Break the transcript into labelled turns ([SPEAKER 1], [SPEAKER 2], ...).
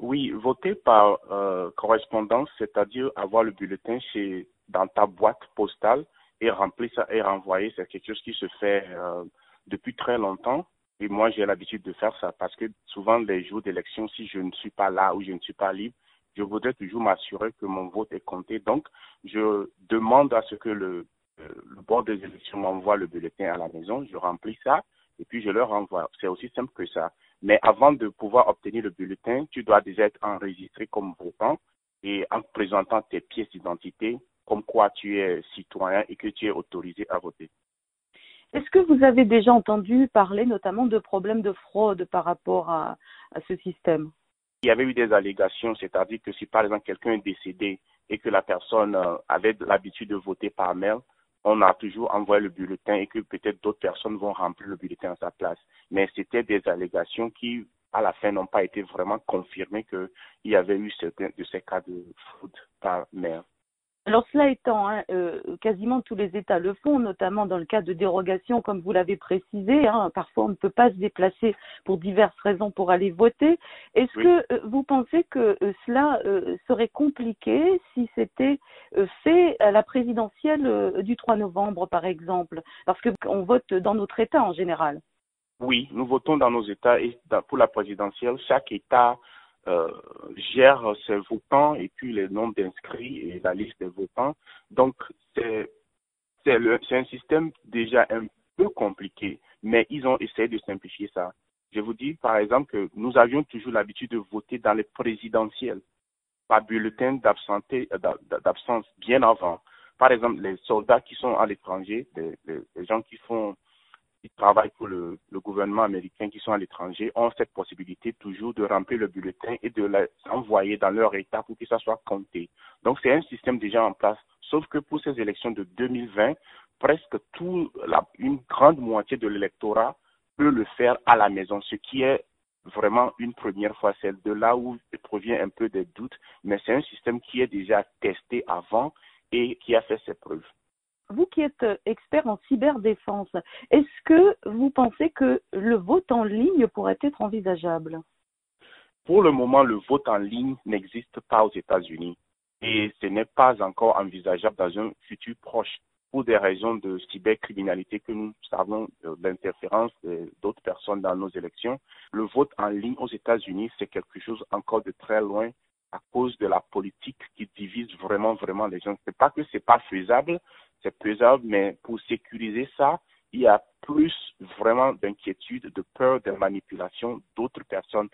[SPEAKER 1] Oui, voter par euh, correspondance, c'est-à-dire avoir le bulletin chez dans ta boîte postale et remplir ça et renvoyer, c'est quelque chose qui se fait euh, depuis très longtemps. Et moi, j'ai l'habitude de faire ça parce que souvent, les jours d'élection, si je ne suis pas là ou je ne suis pas libre, je voudrais toujours m'assurer que mon vote est compté. Donc, je demande à ce que le, euh, le bord des élections m'envoie le bulletin à la maison, je remplis ça et puis je leur renvoie. C'est aussi simple que ça. Mais avant de pouvoir obtenir le bulletin, tu dois déjà être enregistré comme votant et en présentant tes pièces d'identité, comme quoi tu es citoyen et que tu es autorisé à voter.
[SPEAKER 2] Est-ce que vous avez déjà entendu parler notamment de problèmes de fraude par rapport à, à ce système?
[SPEAKER 1] Il y avait eu des allégations, c'est-à-dire que si par exemple quelqu'un est décédé et que la personne euh, avait l'habitude de voter par mail, on a toujours envoyé le bulletin et que peut-être d'autres personnes vont remplir le bulletin à sa place. Mais c'était des allégations qui, à la fin, n'ont pas été vraiment confirmées qu'il y avait eu certains de ces cas de fraude par mail.
[SPEAKER 2] Alors cela étant, hein, euh, quasiment tous les États le font, notamment dans le cas de dérogation, comme vous l'avez précisé. Hein, parfois, on ne peut pas se déplacer pour diverses raisons pour aller voter. Est-ce que euh, vous pensez que euh, cela serait compliqué si c'était fait à la présidentielle du 3 novembre, par exemple? Parce qu'on vote dans notre État en général.
[SPEAKER 1] Oui, nous votons dans nos États et pour la présidentielle, chaque État euh, gère ses votants et puis les nombres d'inscrits et la liste des votants. Donc, c'est un système déjà un peu compliqué, mais ils ont essayé de simplifier ça. Je vous dis, par exemple, que nous avions toujours l'habitude de voter dans les présidentielles, par bulletin d'absence bien avant. Par exemple, les soldats qui sont à l'étranger, les, gens qui font qui travaillent pour le, gouvernement américain qui sont à l'étranger ont cette possibilité toujours de remplir le bulletin et de l'envoyer dans leur État pour que ça soit compté. Donc c'est un système déjà en place, sauf que pour ces élections de 2020, presque tout, la, une grande moitié de l'électorat peut le faire à la maison, ce qui est vraiment une première fois, celle de là où provient un peu des doutes, mais c'est un système qui est déjà testé avant et qui a fait ses preuves
[SPEAKER 2] vous qui êtes euh, expert en cyberdéfense, est-ce que vous pensez que le vote en ligne pourrait être envisageable?
[SPEAKER 1] Pour le moment, le vote en ligne n'existe pas aux États-Unis et ce n'est pas encore envisageable dans un futur proche pour des raisons de cybercriminalité que nous savons, euh, l'interférence d'autres personnes dans nos élections. Le vote en ligne aux États-Unis, c'est quelque chose encore de très loin à cause de la politique qui divise vraiment, vraiment les gens. C'est pas que c'est pas faisable, c'est faisable, mais pour sécuriser ça, il y a plus vraiment d'inquiétude, de peur, de manipulation d'autres personnes